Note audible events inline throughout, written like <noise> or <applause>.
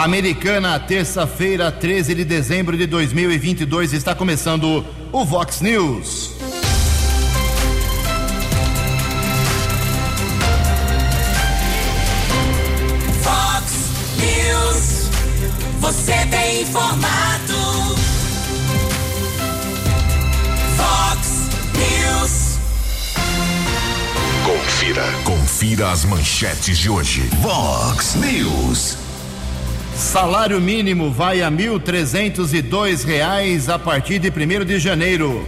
Americana, terça-feira, 13 de dezembro de 2022, está começando o Vox News. Vox News. Você tem informado. Vox News. Confira. Confira as manchetes de hoje. Vox News. Salário mínimo vai a 1.302 reais a partir de 1 de janeiro.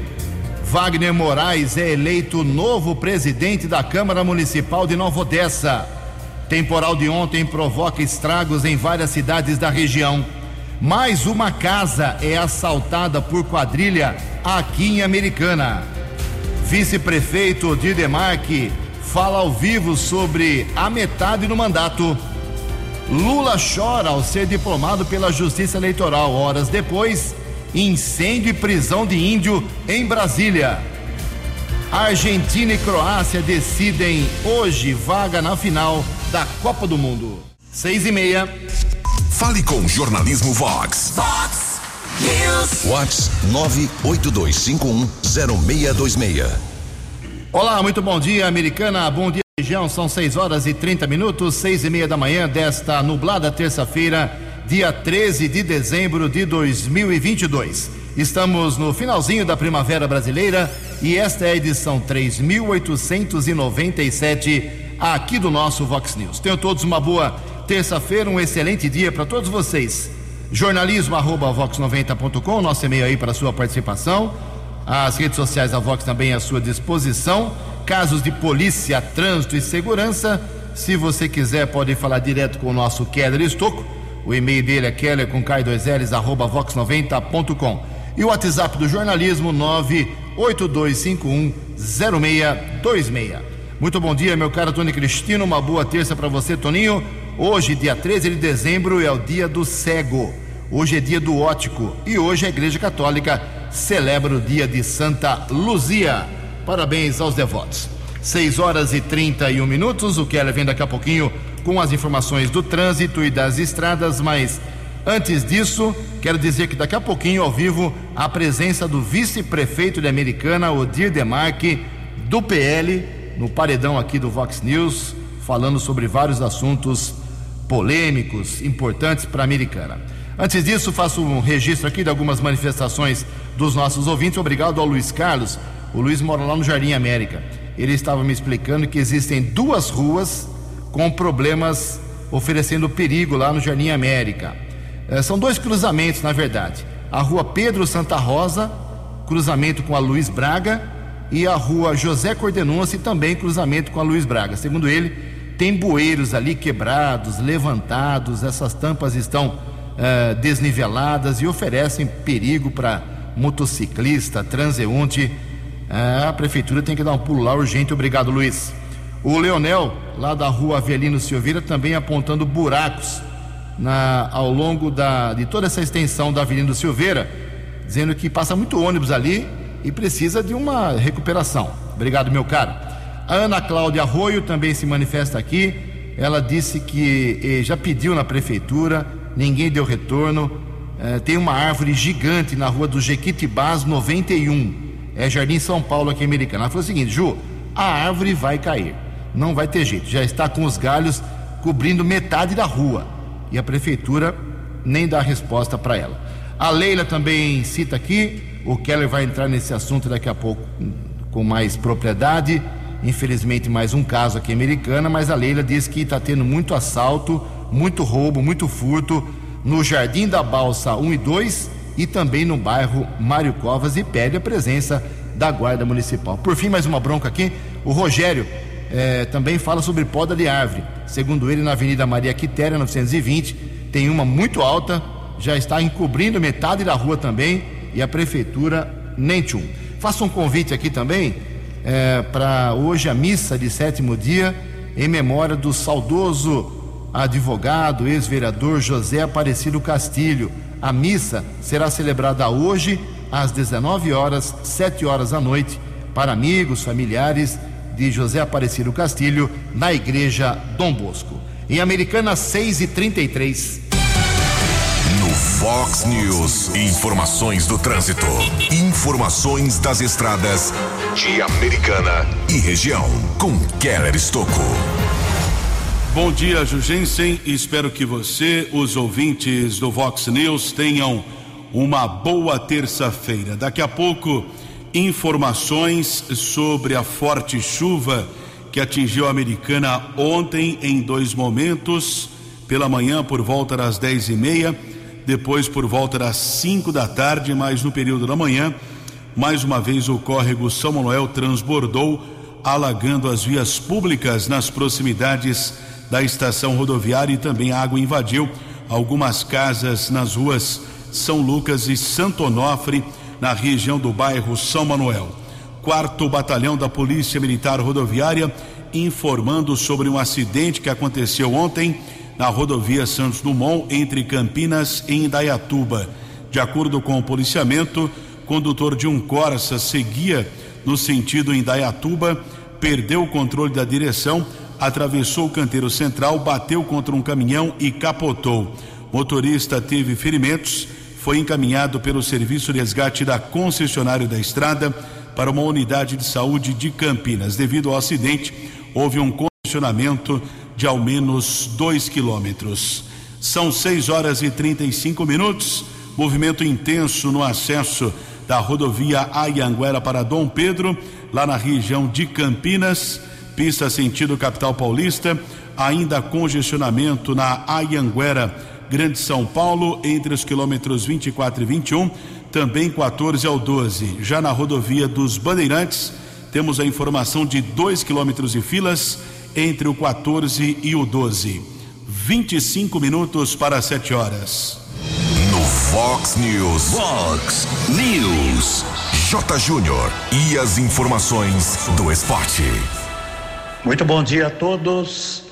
Wagner Moraes é eleito novo presidente da Câmara Municipal de Nova Odessa. Temporal de ontem provoca estragos em várias cidades da região. Mais uma casa é assaltada por quadrilha aqui em Americana. Vice-prefeito Didemarque fala ao vivo sobre a metade do mandato. Lula chora ao ser diplomado pela Justiça Eleitoral. Horas depois, incêndio e prisão de índio em Brasília. Argentina e Croácia decidem hoje vaga na final da Copa do Mundo. Seis e meia. Fale com o Jornalismo Vox. Vox News. Vox 982510626. Olá, muito bom dia, americana. Bom dia, região. São 6 horas e 30 minutos, seis e meia da manhã desta nublada terça-feira, dia 13 de dezembro de 2022. Estamos no finalzinho da primavera brasileira e esta é a edição 3897 aqui do nosso Vox News. Tenham todos uma boa terça-feira, um excelente dia para todos vocês. Jornalismo arroba vox90.com, nosso e-mail aí para sua participação. As redes sociais da Vox também à sua disposição. Casos de polícia, trânsito e segurança. Se você quiser, pode falar direto com o nosso Keller Estocco. O e-mail dele é keller com k2ls arroba vox90.com. E o WhatsApp do jornalismo 982510626. Muito bom dia, meu caro Tony Cristino. Uma boa terça para você, Toninho. Hoje, dia 13 de dezembro, é o dia do cego. Hoje é dia do ótico. E hoje a Igreja Católica celebra o dia de Santa Luzia. Parabéns aos devotos. 6 horas e 31 minutos. O Keller vem daqui a pouquinho com as informações do trânsito e das estradas, mas antes disso, quero dizer que daqui a pouquinho, ao vivo, a presença do vice-prefeito de Americana, Odir Demarque, do PL, no paredão aqui do Vox News, falando sobre vários assuntos polêmicos, importantes para a Americana. Antes disso, faço um registro aqui de algumas manifestações dos nossos ouvintes. Obrigado ao Luiz Carlos. O Luiz mora lá no Jardim América. Ele estava me explicando que existem duas ruas com problemas oferecendo perigo lá no Jardim América. Eh, são dois cruzamentos, na verdade. A rua Pedro Santa Rosa, cruzamento com a Luiz Braga, e a rua José Cordenunce, também cruzamento com a Luiz Braga. Segundo ele, tem bueiros ali quebrados, levantados, essas tampas estão eh, desniveladas e oferecem perigo para motociclista, transeunte. Eh, a prefeitura tem que dar um pulo lá urgente. Obrigado, Luiz. O Leonel, lá da rua Avelino Silveira, também apontando buracos na, ao longo da, de toda essa extensão da Avenida Silveira, dizendo que passa muito ônibus ali e precisa de uma recuperação. Obrigado, meu caro. A Ana Cláudia Arroio também se manifesta aqui. Ela disse que eh, já pediu na prefeitura, ninguém deu retorno. Eh, tem uma árvore gigante na rua do Jequitibás 91. É Jardim São Paulo aqui em Americana. Ela falou o seguinte, Ju, a árvore vai cair. Não vai ter jeito. Já está com os galhos cobrindo metade da rua. E a prefeitura nem dá resposta para ela. A Leila também cita aqui, o Keller vai entrar nesse assunto daqui a pouco com mais propriedade. Infelizmente, mais um caso aqui Americana, mas a Leila diz que está tendo muito assalto, muito roubo, muito furto no Jardim da Balsa 1 e 2 e também no bairro Mário Covas e pede a presença da Guarda Municipal. Por fim, mais uma bronca aqui. O Rogério eh, também fala sobre poda de árvore. Segundo ele, na Avenida Maria Quitéria, 920, tem uma muito alta, já está encobrindo metade da rua também e a prefeitura nem tchum. Faço um convite aqui também é, para hoje a missa de sétimo dia em memória do saudoso advogado, ex-vereador José Aparecido Castilho. A missa será celebrada hoje às 19 horas, 7 horas da noite, para amigos, familiares de José Aparecido Castilho, na igreja Dom Bosco. Em Americana 6 e 33. Vox News. Informações do trânsito. Informações das estradas de Americana e região. Com Keller Estocco. Bom dia, Jugensen. Espero que você, os ouvintes do Vox News, tenham uma boa terça-feira. Daqui a pouco, informações sobre a forte chuva que atingiu a Americana ontem em dois momentos, pela manhã por volta das dez e meia, depois por volta das cinco da tarde, mas no período da manhã, mais uma vez o córrego São Manuel transbordou, alagando as vias públicas nas proximidades da estação rodoviária e também a água invadiu algumas casas nas ruas São Lucas e Santo Onofre, na região do bairro São Manuel quarto batalhão da Polícia Militar Rodoviária, informando sobre um acidente que aconteceu ontem na rodovia Santos Dumont, entre Campinas e Indaiatuba. De acordo com o policiamento, condutor de um Corsa seguia no sentido Indaiatuba, perdeu o controle da direção, atravessou o canteiro central, bateu contra um caminhão e capotou. Motorista teve ferimentos, foi encaminhado pelo serviço de resgate da concessionária da estrada para uma unidade de saúde de Campinas. Devido ao acidente, houve um condicionamento de ao menos dois quilômetros. São 6 horas e 35 minutos. Movimento intenso no acesso da rodovia Ayanguera para Dom Pedro, lá na região de Campinas, pista sentido capital paulista. Ainda congestionamento na Ayanguera, Grande São Paulo, entre os quilômetros 24 e 21 também 14 ao 12. Já na rodovia dos Bandeirantes, temos a informação de 2 quilômetros de filas entre o 14 e o 12. 25 minutos para 7 horas. No Fox News. Fox News. J. Júnior. E as informações do esporte. Muito bom dia a todos.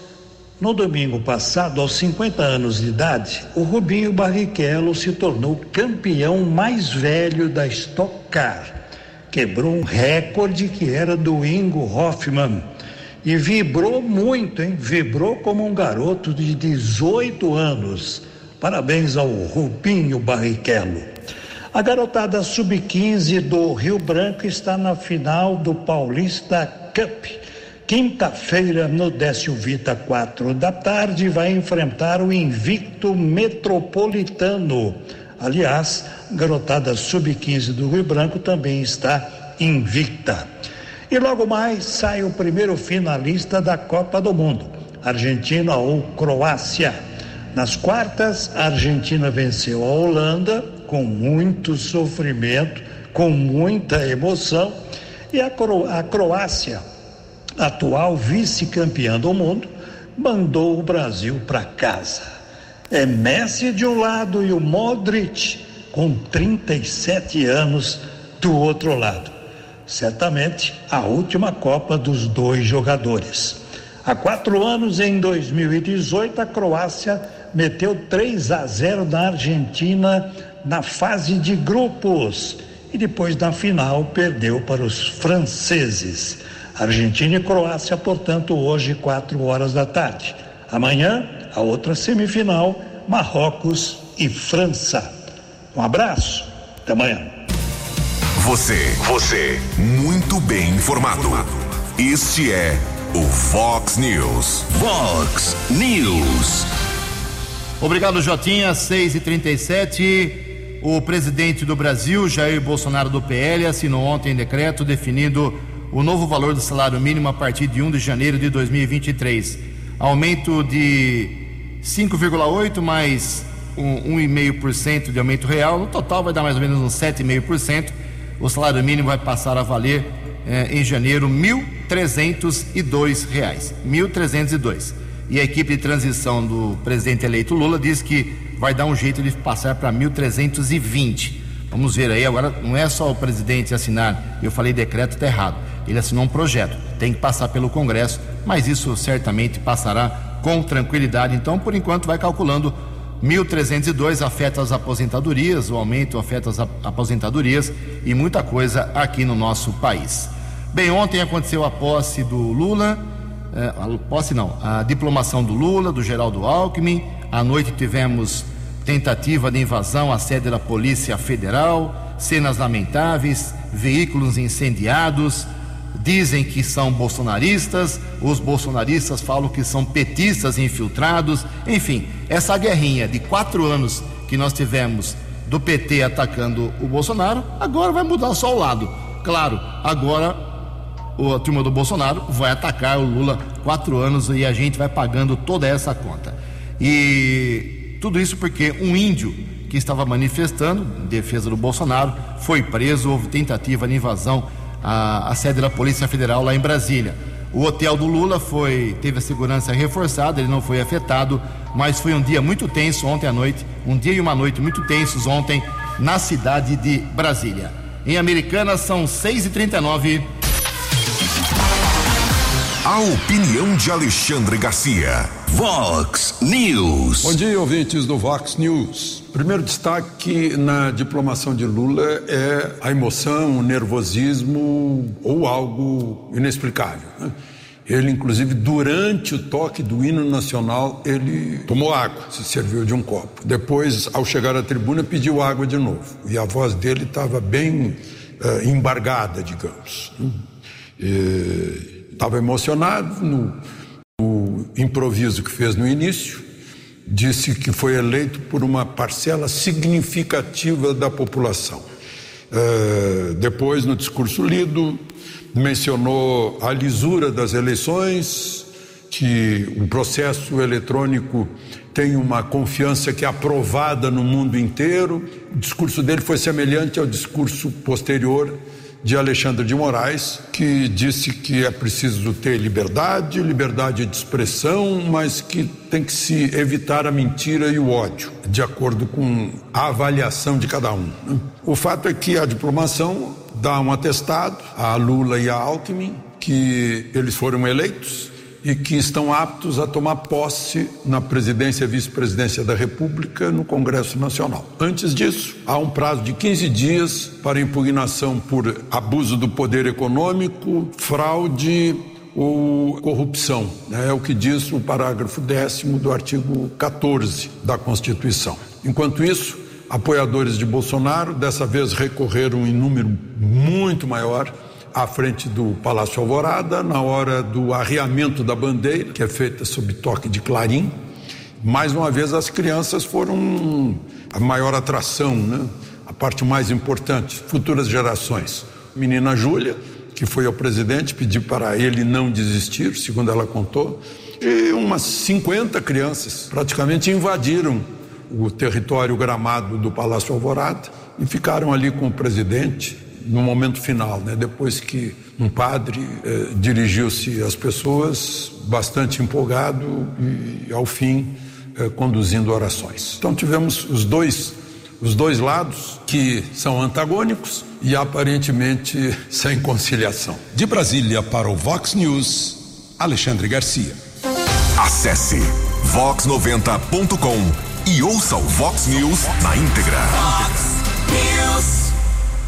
No domingo passado, aos 50 anos de idade, o Rubinho Barrichello se tornou campeão mais velho da Stock Car. Quebrou um recorde que era do Ingo Hoffman. E vibrou muito, hein? Vibrou como um garoto de 18 anos. Parabéns ao Rubinho Barrichello. A garotada sub-15 do Rio Branco está na final do Paulista Cup Quinta-feira, no Décio Vita, quatro da tarde, vai enfrentar o invicto metropolitano. Aliás, garotada sub-15 do Rio Branco também está invicta. E logo mais sai o primeiro finalista da Copa do Mundo, Argentina ou Croácia. Nas quartas, a Argentina venceu a Holanda com muito sofrimento, com muita emoção, e a, Cro a Croácia atual vice-campeã do mundo, mandou o Brasil para casa. É Messi de um lado e o Modric, com 37 anos, do outro lado. Certamente a última Copa dos dois jogadores. Há quatro anos, em 2018, a Croácia meteu 3 a 0 na Argentina na fase de grupos e depois na final perdeu para os franceses. Argentina e Croácia, portanto, hoje, quatro horas da tarde. Amanhã, a outra semifinal, Marrocos e França. Um abraço, até amanhã. Você, você, muito bem informado. Este é o Fox News. Fox News. Obrigado, Jotinha. 6 e 37 O presidente do Brasil, Jair Bolsonaro do PL, assinou ontem decreto definindo o novo valor do salário mínimo a partir de 1 de janeiro de 2023. Aumento de 5,8 mais um, 1,5% de aumento real, no total vai dar mais ou menos uns 7,5%. O salário mínimo vai passar a valer eh, em janeiro 1.302 reais, 1.302. E a equipe de transição do presidente eleito Lula diz que vai dar um jeito de passar para 1.320. Vamos ver aí, agora não é só o presidente assinar, eu falei decreto, está errado ele assinou um projeto, tem que passar pelo Congresso, mas isso certamente passará com tranquilidade. Então, por enquanto, vai calculando 1.302 afeta as aposentadorias, o aumento afeta as aposentadorias e muita coisa aqui no nosso país. Bem, ontem aconteceu a posse do Lula, é, a posse não, a diplomação do Lula, do Geraldo Alckmin. À noite tivemos tentativa de invasão à sede da Polícia Federal, cenas lamentáveis, veículos incendiados. Dizem que são bolsonaristas, os bolsonaristas falam que são petistas infiltrados. Enfim, essa guerrinha de quatro anos que nós tivemos do PT atacando o Bolsonaro, agora vai mudar só o lado. Claro, agora a turma do Bolsonaro vai atacar o Lula quatro anos e a gente vai pagando toda essa conta. E tudo isso porque um índio que estava manifestando em defesa do Bolsonaro foi preso, houve tentativa de invasão à, à sede da Polícia Federal lá em Brasília. O hotel do Lula foi teve a segurança reforçada, ele não foi afetado, mas foi um dia muito tenso ontem à noite, um dia e uma noite muito tensos ontem na cidade de Brasília. Em Americana são 6h39. A opinião de Alexandre Garcia. Vox News. Bom dia, ouvintes do Vox News. Primeiro destaque na diplomação de Lula é a emoção, o nervosismo ou algo inexplicável. Né? Ele, inclusive, durante o toque do hino nacional, ele tomou água, se serviu de um copo. Depois, ao chegar à tribuna, pediu água de novo. E a voz dele estava bem uh, embargada, digamos. Estava emocionado no, no improviso que fez no início. Disse que foi eleito por uma parcela significativa da população. Uh, depois, no discurso lido, mencionou a lisura das eleições, que o processo eletrônico tem uma confiança que é aprovada no mundo inteiro. O discurso dele foi semelhante ao discurso posterior de Alexandre de Moraes, que disse que é preciso ter liberdade, liberdade de expressão, mas que tem que se evitar a mentira e o ódio, de acordo com a avaliação de cada um. Né? O fato é que a diplomação dá um atestado a Lula e a Alckmin que eles foram eleitos e que estão aptos a tomar posse na presidência e vice-presidência da República no Congresso Nacional. Antes disso, há um prazo de 15 dias para impugnação por abuso do poder econômico, fraude ou corrupção. Né? É o que diz o parágrafo décimo do artigo 14 da Constituição. Enquanto isso, apoiadores de Bolsonaro dessa vez recorreram em número muito maior à frente do Palácio Alvorada, na hora do arriamento da bandeira, que é feita sob toque de clarim. Mais uma vez, as crianças foram a maior atração, né? a parte mais importante, futuras gerações. Menina Júlia, que foi ao presidente, pediu para ele não desistir, segundo ela contou, e umas 50 crianças praticamente invadiram o território gramado do Palácio Alvorada e ficaram ali com o presidente no momento final, né? depois que um padre eh, dirigiu-se às pessoas, bastante empolgado e, ao fim, eh, conduzindo orações. Então tivemos os dois, os dois lados que são antagônicos e aparentemente <laughs> sem conciliação. De Brasília para o Vox News, Alexandre Garcia. Acesse vox90.com e ouça o Vox News na íntegra. Fox News.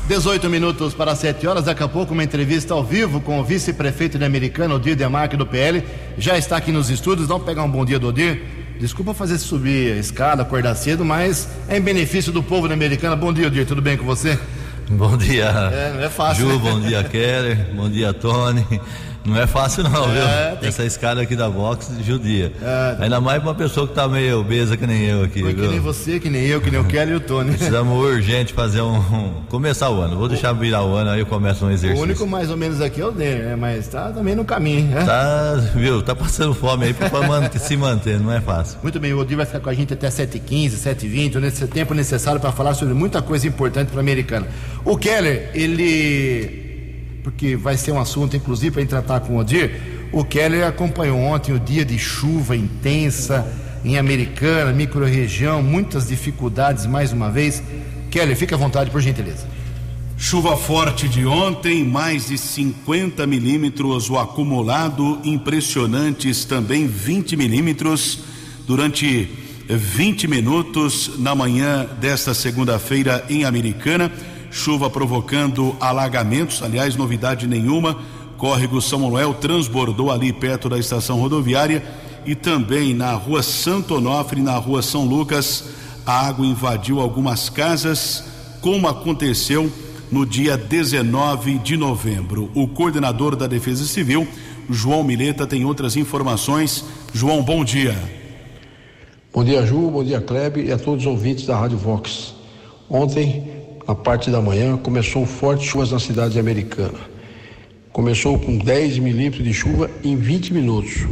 18 minutos para 7 horas, daqui a pouco uma entrevista ao vivo com o vice-prefeito de Americana, Odir Demarque do PL. Já está aqui nos estúdios, vamos pegar um bom dia do Odir. Desculpa fazer subir a escada, acordar cedo, mas é em benefício do povo de Americana. Bom dia, Odir, tudo bem com você? Bom dia. É, não é fácil. Ju, né? bom dia, Keller. Bom dia, Tony. Não é fácil não, É, viu? tem Essa escada aqui da box judia. É, tá. Ainda mais pra uma pessoa que tá meio obesa que nem eu aqui, Foi que nem você, que nem eu, que nem o Kelly e o Tony. Precisamos urgente fazer um, um- Começar o ano. Vou deixar virar o ano, aí eu começo um O exercício. único mais ou menos aqui é o Denner, né? Mas tá também no caminho, né? Tá, viu? Tá passando fome aí pra <laughs> se manter, não é fácil. Muito bem, o Odir vai ficar com a gente até 7h15, 7h20, nesse tempo necessário para falar sobre muita coisa importante para a americana. O Keller, ele. Porque vai ser um assunto, inclusive, para tratar com o Odir. O Keller acompanhou ontem o dia de chuva intensa em Americana, microrregião, muitas dificuldades mais uma vez. Keller, fica à vontade, por gentileza. Chuva forte de ontem, mais de 50 milímetros, o acumulado, impressionantes também 20 milímetros durante 20 minutos na manhã desta segunda-feira em Americana. Chuva provocando alagamentos, aliás, novidade nenhuma. Córrego São Manuel transbordou ali perto da estação rodoviária e também na rua Santo Onofre, na rua São Lucas, a água invadiu algumas casas, como aconteceu no dia 19 de novembro. O coordenador da Defesa Civil, João Mileta, tem outras informações. João, bom dia. Bom dia, Ju, bom dia, Klebe e a todos os ouvintes da Rádio Vox. Ontem, na parte da manhã, começou fortes chuvas na cidade americana. Começou com 10 milímetros de chuva em 20 minutos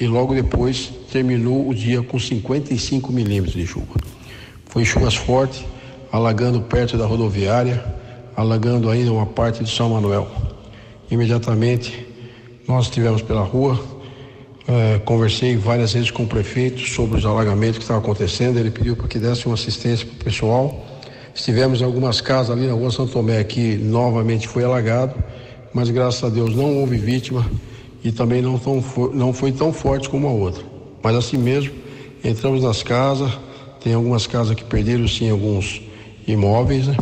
e logo depois terminou o dia com 55 milímetros de chuva. Foi chuvas fortes, alagando perto da rodoviária, alagando ainda uma parte de São Manuel. Imediatamente nós estivemos pela rua, eh, conversei várias vezes com o prefeito sobre os alagamentos que estavam acontecendo. Ele pediu para que desse uma assistência para o pessoal. Estivemos em algumas casas ali na rua São Tomé que novamente foi alagado, mas graças a Deus não houve vítima e também não, tão, não foi tão forte como a outra. Mas assim mesmo, entramos nas casas, tem algumas casas que perderam sim alguns imóveis, né?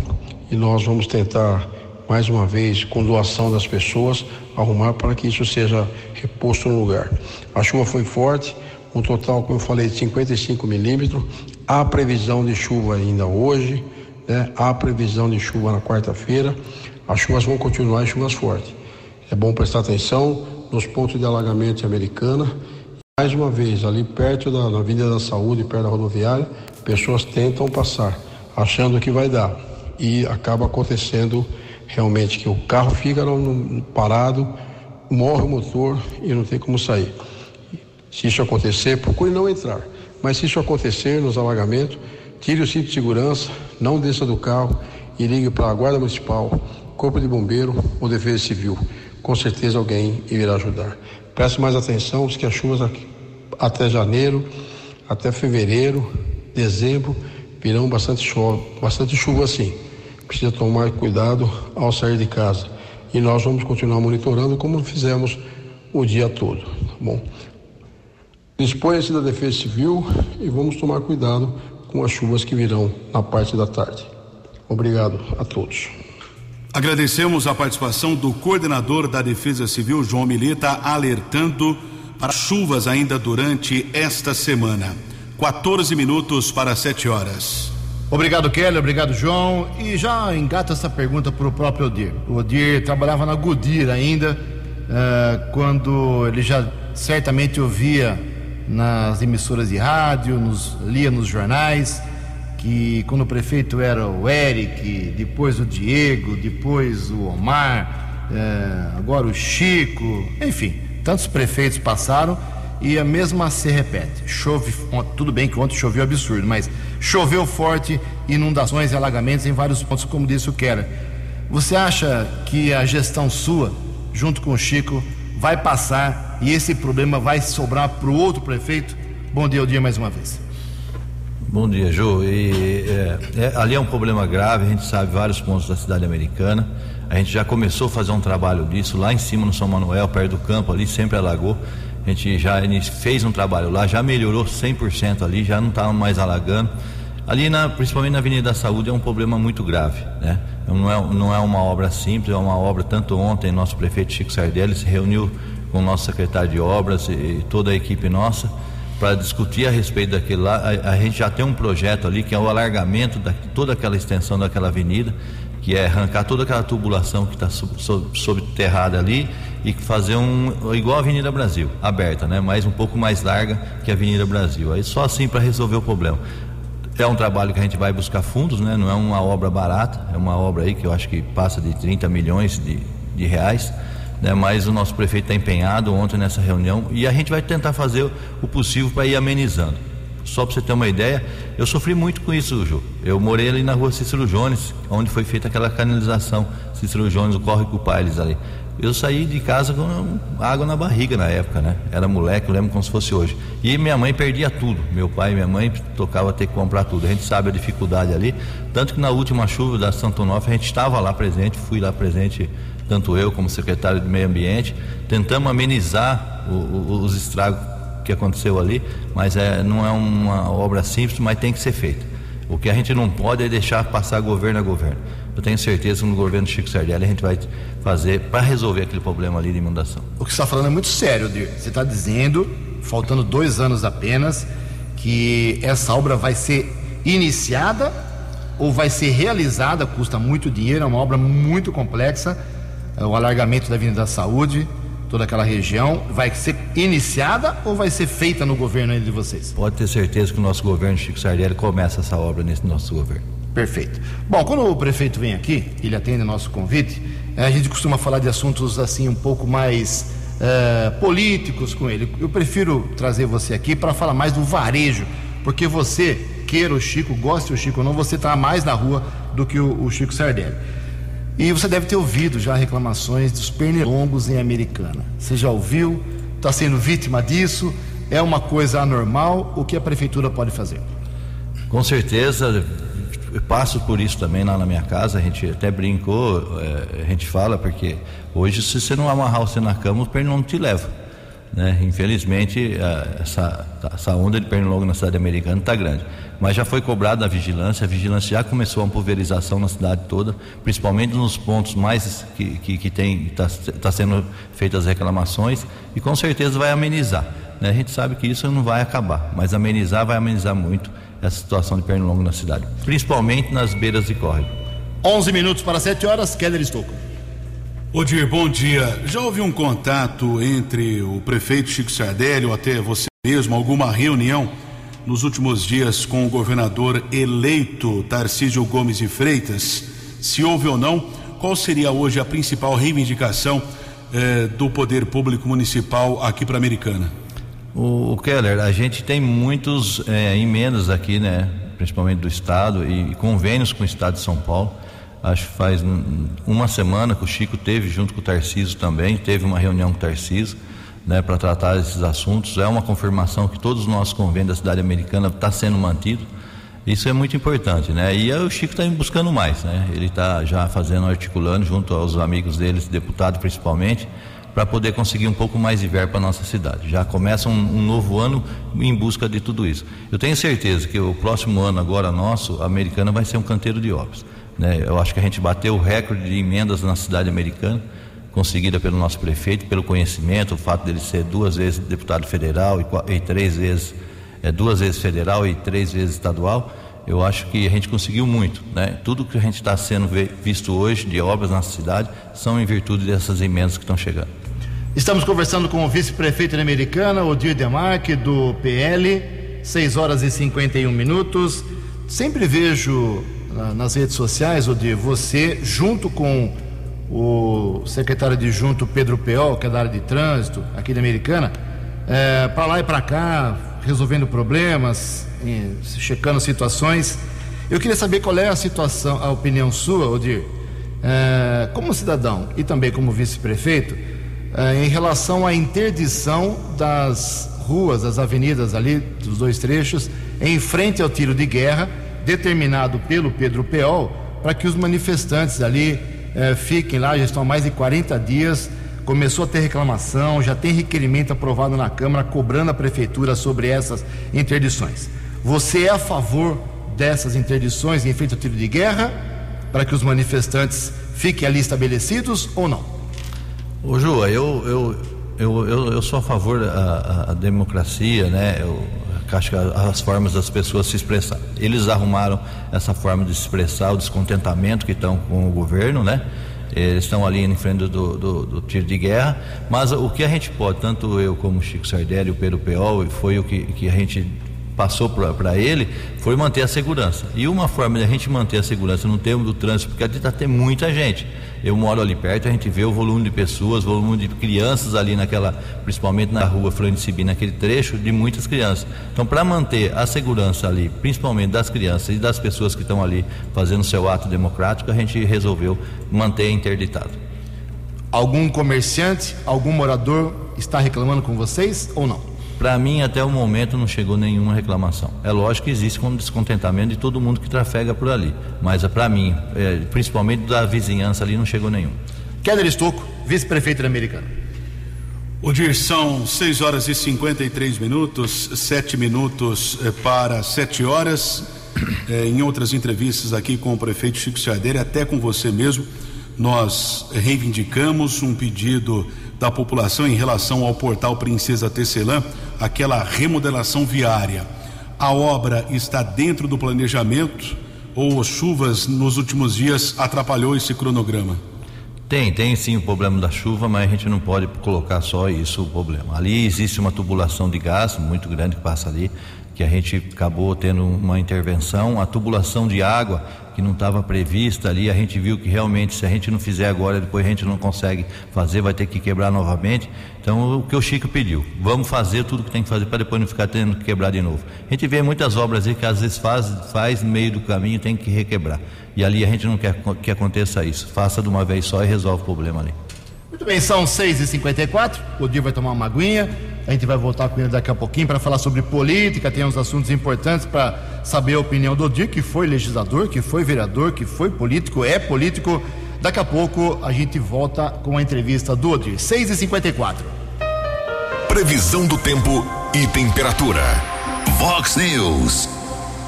E nós vamos tentar mais uma vez, com doação das pessoas, arrumar para que isso seja reposto no lugar. A chuva foi forte, um total, como eu falei, de 55 milímetros. Há previsão de chuva ainda hoje, né? há previsão de chuva na quarta-feira. As chuvas vão continuar, chuvas fortes. É bom prestar atenção nos pontos de alagamento americana. Mais uma vez, ali perto da na Avenida da Saúde, perto da rodoviária, pessoas tentam passar, achando que vai dar. E acaba acontecendo realmente que o carro fica no, no, parado, morre o motor e não tem como sair. Se isso acontecer, procure não entrar. Mas se isso acontecer nos alagamentos, tire o cinto de segurança, não desça do carro e ligue para a Guarda Municipal, Corpo de Bombeiro ou Defesa Civil. Com certeza alguém irá ajudar. Preste mais atenção, porque as chuvas até janeiro, até fevereiro, dezembro, virão bastante chuva, bastante chuva assim precisa tomar cuidado ao sair de casa. E nós vamos continuar monitorando como fizemos o dia todo, tá bom? Dispõe-se da Defesa Civil e vamos tomar cuidado com as chuvas que virão na parte da tarde. Obrigado a todos. Agradecemos a participação do coordenador da Defesa Civil, João Milita, alertando para chuvas ainda durante esta semana. 14 minutos para 7 horas. Obrigado, Kelly. Obrigado, João. E já engata essa pergunta para o próprio Odir. O Odir trabalhava na Goodyear ainda, uh, quando ele já certamente ouvia nas emissoras de rádio, nos, lia nos jornais, que quando o prefeito era o Eric, depois o Diego, depois o Omar, uh, agora o Chico, enfim, tantos prefeitos passaram e a mesma se repete. Chove, tudo bem que ontem choveu absurdo, mas choveu forte, inundações e alagamentos em vários pontos, como disse o Keller. Você acha que a gestão sua, junto com o Chico, vai passar e esse problema vai sobrar para o outro prefeito? Bom dia, o dia mais uma vez. Bom dia, Ju. E, é, é, ali é um problema grave, a gente sabe vários pontos da cidade americana. A gente já começou a fazer um trabalho disso lá em cima no São Manuel, perto do campo ali, sempre alagou. A gente já fez um trabalho lá, já melhorou 100% ali, já não está mais alagando. Ali, na, principalmente na Avenida da Saúde, é um problema muito grave. Né? Não, é, não é uma obra simples, é uma obra. Tanto ontem, nosso prefeito Chico Sardelli se reuniu com o nosso secretário de obras e, e toda a equipe nossa para discutir a respeito daquele lá. A, a, gente já tem um projeto ali que é o alargamento de toda aquela extensão daquela avenida, que é arrancar toda aquela tubulação que está subterrada ali e fazer um igual a Avenida Brasil, aberta, né? Mas um pouco mais larga que a Avenida Brasil. Aí só assim para resolver o problema. É um trabalho que a gente vai buscar fundos, né? Não é uma obra barata, é uma obra aí que eu acho que passa de 30 milhões de, de reais. Né, mas o nosso prefeito está empenhado ontem nessa reunião e a gente vai tentar fazer o possível para ir amenizando. Só para você ter uma ideia, eu sofri muito com isso, Ju. Eu morei ali na rua Cícero Jones, onde foi feita aquela canalização Cícero Jones, o Córrego Pailes ali. Eu saí de casa com água na barriga na época, né? Era moleque, eu lembro como se fosse hoje. E minha mãe perdia tudo. Meu pai e minha mãe tocava ter que comprar tudo. A gente sabe a dificuldade ali. Tanto que na última chuva da Santo Onofre a gente estava lá presente, fui lá presente, tanto eu como secretário de Meio Ambiente. Tentamos amenizar o, o, os estragos que aconteceu ali, mas é, não é uma obra simples, mas tem que ser feita. O que a gente não pode é deixar passar governo a governo. Eu tenho certeza que no governo Chico Sardelli a gente vai fazer para resolver aquele problema ali de inundação. O que você está falando é muito sério, Dir. Você está dizendo, faltando dois anos apenas, que essa obra vai ser iniciada ou vai ser realizada, custa muito dinheiro, é uma obra muito complexa, o alargamento da Avenida da Saúde, toda aquela região, vai ser iniciada ou vai ser feita no governo de vocês? Pode ter certeza que o nosso governo, Chico Sardelli, começa essa obra nesse nosso governo. Perfeito. Bom, quando o prefeito vem aqui, ele atende nosso convite, a gente costuma falar de assuntos assim um pouco mais uh, políticos com ele. Eu prefiro trazer você aqui para falar mais do varejo, porque você, queira o Chico, goste o Chico ou não, você está mais na rua do que o, o Chico Sardelli. E você deve ter ouvido já reclamações dos pernilongos em Americana. Você já ouviu? Está sendo vítima disso? É uma coisa anormal? O que a prefeitura pode fazer? Com certeza, eu passo por isso também lá na minha casa. A gente até brincou, é, a gente fala, porque hoje, se você não amarrar você na cama, o pernilongo te leva. Né? Infelizmente, essa, essa onda de pernilongo na cidade americana está grande. Mas já foi cobrada a vigilância, a vigilância já começou a pulverização na cidade toda, principalmente nos pontos mais que, que, que tem, está tá sendo feitas reclamações, e com certeza vai amenizar. Né? A gente sabe que isso não vai acabar, mas amenizar vai amenizar muito essa situação de pernilongo na cidade, principalmente nas beiras de córrego. 11 minutos para 7 horas, Keller Estocco. Odir, bom dia. Já houve um contato entre o prefeito Chico Sardelli ou até você mesmo, alguma reunião nos últimos dias com o governador eleito Tarcísio Gomes de Freitas? Se houve ou não, qual seria hoje a principal reivindicação eh, do poder público municipal aqui para Americana? O, o, Keller, a gente tem muitos eh, emendas aqui, né? Principalmente do Estado e, e convênios com o Estado de São Paulo acho que faz uma semana que o Chico teve junto com o Tarciso também, teve uma reunião com o Tarciso, né, para tratar esses assuntos. É uma confirmação que todos os nossos convênios da cidade americana está sendo mantido. Isso é muito importante, né? E o Chico está buscando mais, né? Ele está já fazendo, articulando junto aos amigos deles, deputados principalmente, para poder conseguir um pouco mais de verba para nossa cidade. Já começa um, um, novo ano em busca de tudo isso. Eu tenho certeza que o próximo ano agora nosso, a americana vai ser um canteiro de obras. Né? Eu acho que a gente bateu o recorde de emendas na cidade americana, conseguida pelo nosso prefeito, pelo conhecimento, o fato dele ser duas vezes deputado federal e, e três vezes, é, duas vezes federal e três vezes estadual. Eu acho que a gente conseguiu muito, né? Tudo que a gente está sendo visto hoje de obras na cidade são em virtude dessas emendas que estão chegando. Estamos conversando com o vice-prefeito da Americana, Odir Demarque, do PL, 6 horas e 51 minutos. Sempre vejo nas redes sociais, Odir, você, junto com o secretário adjunto Pedro Peol, que é da área de trânsito aqui da Americana, é, para lá e para cá, resolvendo problemas, checando situações. Eu queria saber qual é a situação, a opinião sua, Odir, é, como cidadão e também como vice-prefeito, é, em relação à interdição das ruas, das avenidas ali, dos dois trechos, em frente ao tiro de guerra determinado pelo Pedro Peol para que os manifestantes ali eh, fiquem lá, já estão há mais de 40 dias. Começou a ter reclamação, já tem requerimento aprovado na Câmara cobrando a Prefeitura sobre essas interdições. Você é a favor dessas interdições em feito tiro de guerra para que os manifestantes fiquem ali estabelecidos ou não? Ô Ju, eu, eu, eu, eu, eu sou a favor da a, a democracia, né? Eu, acho que as formas das pessoas se expressar. Eles arrumaram essa forma de expressar o descontentamento que estão com o governo, né? Eles estão ali em frente do, do, do, tiro de guerra, mas o que a gente pode, tanto eu como Chico Sardelli, o Pedro Peol, foi o que, que a gente passou para ele foi manter a segurança. E uma forma de a gente manter a segurança no termo do trânsito, porque ali está tem muita gente. Eu moro ali perto, a gente vê o volume de pessoas, o volume de crianças ali naquela, principalmente na rua Floriano Sibi, naquele trecho, de muitas crianças. Então, para manter a segurança ali, principalmente das crianças e das pessoas que estão ali fazendo seu ato democrático, a gente resolveu manter interditado. Algum comerciante, algum morador está reclamando com vocês ou não? Para mim, até o momento, não chegou nenhuma reclamação. É lógico que existe como descontentamento de todo mundo que trafega por ali. Mas para mim, é, principalmente da vizinhança ali, não chegou nenhum. Keller Estocco, vice-prefeito da Americana. Odir, são 6 horas e 53 minutos, 7 minutos eh, para 7 horas. Eh, em outras entrevistas aqui com o prefeito Chico Sardelli, até com você mesmo, nós reivindicamos um pedido da população em relação ao portal Princesa Tecelã, aquela remodelação viária. A obra está dentro do planejamento ou chuvas nos últimos dias atrapalhou esse cronograma? Tem, tem sim o problema da chuva, mas a gente não pode colocar só isso o problema. Ali existe uma tubulação de gás muito grande que passa ali, que a gente acabou tendo uma intervenção, a tubulação de água que não estava prevista ali, a gente viu que realmente se a gente não fizer agora, depois a gente não consegue fazer, vai ter que quebrar novamente. Então o que o Chico pediu, vamos fazer tudo que tem que fazer para depois não ficar tendo que quebrar de novo. A gente vê muitas obras aí que às vezes faz, faz no meio do caminho tem que requebrar. E ali a gente não quer que aconteça isso. Faça de uma vez só e resolve o problema ali. Muito bem, são 6h54. O dia vai tomar uma aguinha. A gente vai voltar com ele daqui a pouquinho para falar sobre política. Tem uns assuntos importantes para saber a opinião do Odir, que foi legislador, que foi vereador, que foi político, é político. Daqui a pouco a gente volta com a entrevista do Odir. 6h54. Previsão do tempo e temperatura. Vox News.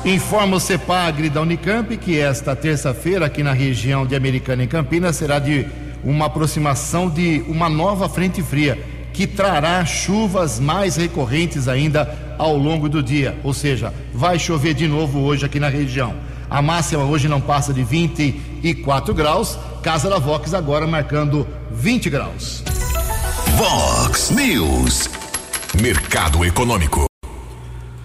Informa o CEPAGRE da Unicamp que esta terça-feira, aqui na região de Americana em Campinas, será de uma aproximação de uma nova frente fria que trará chuvas mais recorrentes ainda ao longo do dia. Ou seja, vai chover de novo hoje aqui na região. A máxima hoje não passa de 24 graus. Casa da Vox agora marcando 20 graus. Vox News. Mercado Econômico.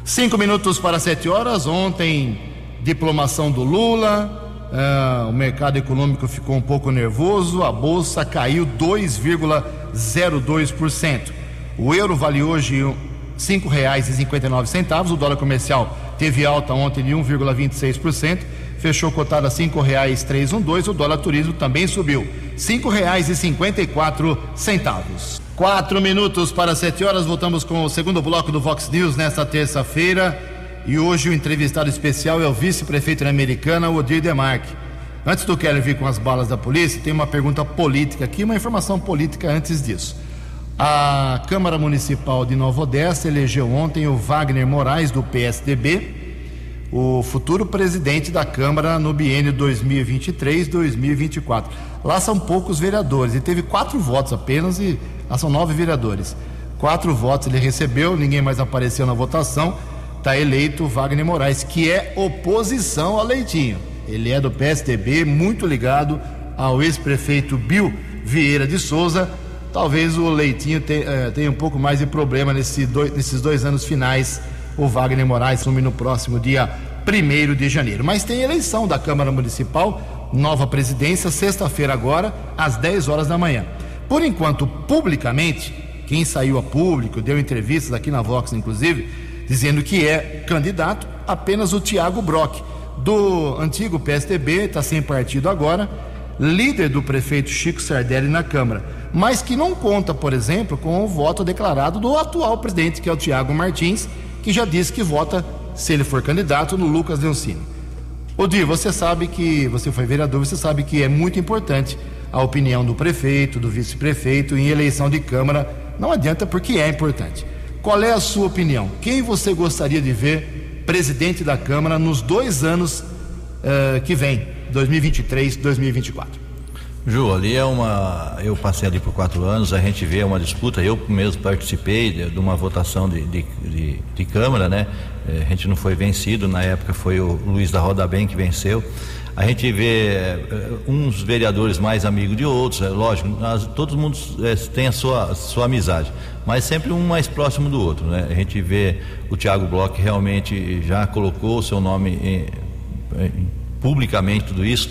Cinco minutos para sete horas. Ontem, diplomação do Lula. Uh, o mercado econômico ficou um pouco nervoso. A bolsa caiu 2,02%. O euro vale hoje R$ 5,59. O dólar comercial teve alta ontem de 1,26%. Fechou cotado a R$ 5,312. O dólar turismo também subiu. R$ 5,54. Quatro minutos para sete horas. Voltamos com o segundo bloco do Vox News nesta terça-feira. E hoje o entrevistado especial é o vice-prefeito da Americana, Odir Demarque. Antes do Keller vir com as balas da polícia, tem uma pergunta política aqui, uma informação política antes disso. A Câmara Municipal de Nova Odessa elegeu ontem o Wagner Moraes, do PSDB, o futuro presidente da Câmara no biênio 2023-2024. Lá são poucos vereadores, e teve quatro votos apenas, e lá são nove vereadores. Quatro votos ele recebeu, ninguém mais apareceu na votação está eleito Wagner Moraes, que é oposição ao Leitinho. Ele é do PSDB, muito ligado ao ex-prefeito Bill Vieira de Souza. Talvez o Leitinho tenha, eh, tenha um pouco mais de problema nesses dois anos finais. O Wagner Moraes assume no próximo dia 1 de janeiro. Mas tem eleição da Câmara Municipal, nova presidência, sexta-feira agora, às 10 horas da manhã. Por enquanto, publicamente, quem saiu a público, deu entrevistas aqui na Vox, inclusive, dizendo que é candidato apenas o Tiago Brock, do antigo PSDB, está sem partido agora, líder do prefeito Chico Sardelli na Câmara, mas que não conta, por exemplo, com o voto declarado do atual presidente, que é o Tiago Martins, que já disse que vota, se ele for candidato, no Lucas Leoncini. Odir, você sabe que, você foi vereador, você sabe que é muito importante a opinião do prefeito, do vice-prefeito em eleição de Câmara. Não adianta porque é importante. Qual é a sua opinião? Quem você gostaria de ver presidente da Câmara nos dois anos uh, que vem, 2023 2024? Ju, ali é uma. Eu passei ali por quatro anos, a gente vê uma disputa. Eu mesmo participei de, de uma votação de, de, de, de Câmara, né? Eh, a gente não foi vencido, na época foi o Luiz da Roda Bem que venceu a gente vê uh, uns vereadores mais amigos de outros, é lógico, nós, todo mundo é, tem a sua, sua amizade, mas sempre um mais próximo do outro, né? A gente vê o Tiago Bloch realmente já colocou o seu nome em, em publicamente tudo isso,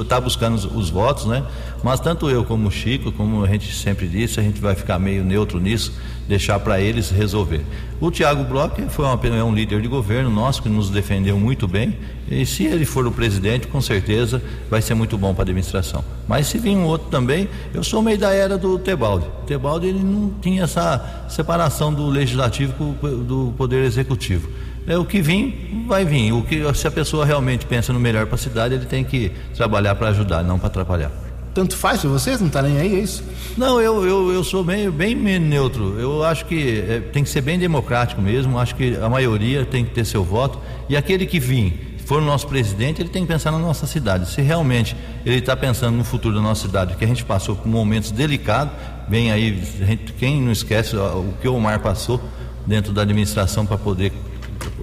está buscando os, os, votos, né? Mas tanto eu como o Chico, como a gente sempre disse, a gente vai ficar meio neutro nisso, deixar para eles resolver. O Tiago Bloch foi uma, é um líder de governo nosso que nos defendeu muito bem e se ele for o presidente, com certeza vai ser muito bom para a administração. Mas se vir um outro também, eu sou meio da era do Tebaldi. O Tebaldi ele não tinha essa separação do legislativo do poder executivo é, o que vir, vai vir. O que, se a pessoa realmente pensa no melhor para a cidade, ele tem que trabalhar para ajudar, não para atrapalhar. Tanto faz para vocês? Não está nem aí, é isso? Não, eu, eu, eu sou bem, bem neutro. Eu acho que é, tem que ser bem democrático mesmo. Acho que a maioria tem que ter seu voto. E aquele que vir, for o nosso presidente, ele tem que pensar na nossa cidade. Se realmente ele está pensando no futuro da nossa cidade, que a gente passou por momentos delicados, vem aí, gente, quem não esquece o que o Omar passou dentro da administração para poder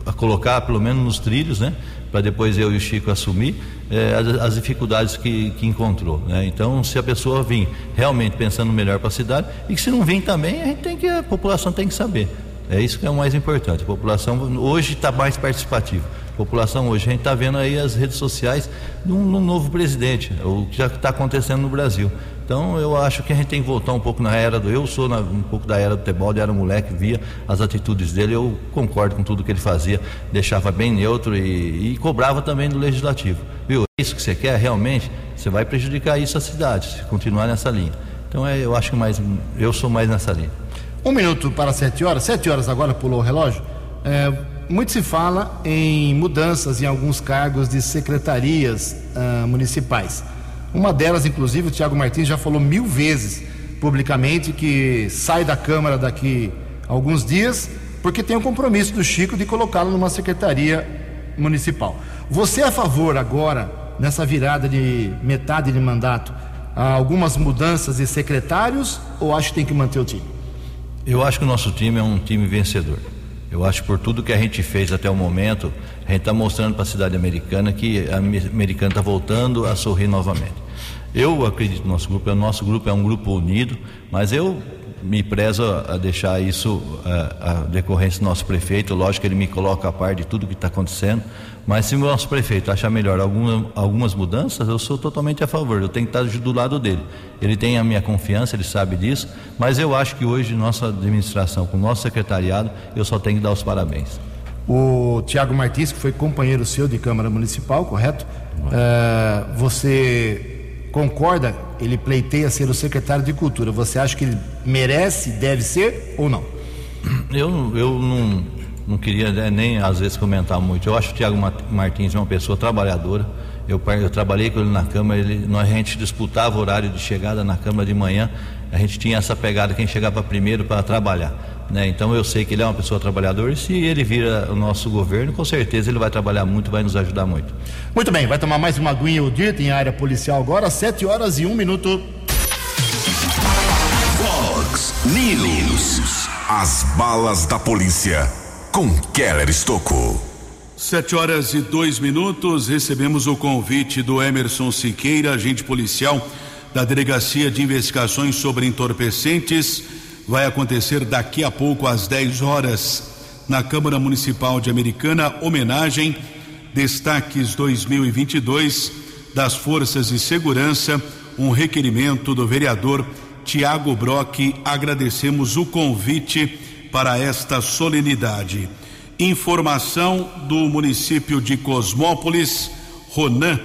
a colocar pelo menos nos trilhos, né? Para depois eu e o Chico assumir é, as, as, dificuldades que, que encontrou. Né? Então, se a pessoa vir realmente pensando melhor para a cidade, e que se não vir também, a gente tem que a população tem que saber. É isso que é o mais importante. A população hoje está mais participativa. População hoje, a gente está vendo aí as redes sociais de um, um novo presidente, o que já está acontecendo no Brasil. Então eu acho que a gente tem que voltar um pouco na era do. Eu sou na, um pouco da era do Tebaldi, era um moleque, via as atitudes dele, eu concordo com tudo que ele fazia, deixava bem neutro e, e cobrava também do legislativo. Viu? É isso que você quer realmente, você vai prejudicar isso a cidade, se continuar nessa linha. Então é, eu acho que mais. Eu sou mais nessa linha. Um minuto para sete horas, sete horas agora pulou o relógio. É, muito se fala em mudanças em alguns cargos de secretarias uh, municipais. Uma delas, inclusive, o Tiago Martins já falou mil vezes publicamente que sai da Câmara daqui alguns dias, porque tem o um compromisso do Chico de colocá-lo numa secretaria municipal. Você é a favor agora, nessa virada de metade de mandato, algumas mudanças de secretários ou acha que tem que manter o time? Eu acho que o nosso time é um time vencedor. Eu acho que por tudo que a gente fez até o momento, a gente está mostrando para a cidade americana que a americana está voltando a sorrir novamente. Eu acredito no nosso grupo, o nosso grupo é um grupo unido, mas eu me prezo a deixar isso a, a decorrência do nosso prefeito. Lógico que ele me coloca a par de tudo que está acontecendo, mas se o nosso prefeito achar melhor alguma, algumas mudanças, eu sou totalmente a favor. Eu tenho que estar do lado dele. Ele tem a minha confiança, ele sabe disso, mas eu acho que hoje nossa administração, com o nosso secretariado, eu só tenho que dar os parabéns. O Tiago Martins, que foi companheiro seu de Câmara Municipal, correto? É, você concorda, ele pleiteia ser o secretário de Cultura. Você acha que ele merece, deve ser ou não? Eu, eu não, não queria né, nem às vezes comentar muito. Eu acho que o Tiago Martins é uma pessoa trabalhadora. Eu, eu trabalhei com ele na Câmara, ele, nós, a gente disputava o horário de chegada na Câmara de manhã. A gente tinha essa pegada, quem chegava primeiro para trabalhar. Né? Então eu sei que ele é uma pessoa trabalhadora e se ele vira o nosso governo, com certeza ele vai trabalhar muito, vai nos ajudar muito. Muito bem, vai tomar mais uma aguinha o dia, tem área policial agora, 7 horas e um minuto. Fox News. As balas da polícia com Keller Estocou. Sete horas e dois minutos, recebemos o convite do Emerson Siqueira, agente policial da Delegacia de Investigações sobre Entorpecentes vai acontecer daqui a pouco às 10 horas na Câmara Municipal de Americana, homenagem Destaques 2022 das Forças de Segurança, um requerimento do vereador Tiago Brock. Agradecemos o convite para esta solenidade. Informação do município de Cosmópolis, Ronan,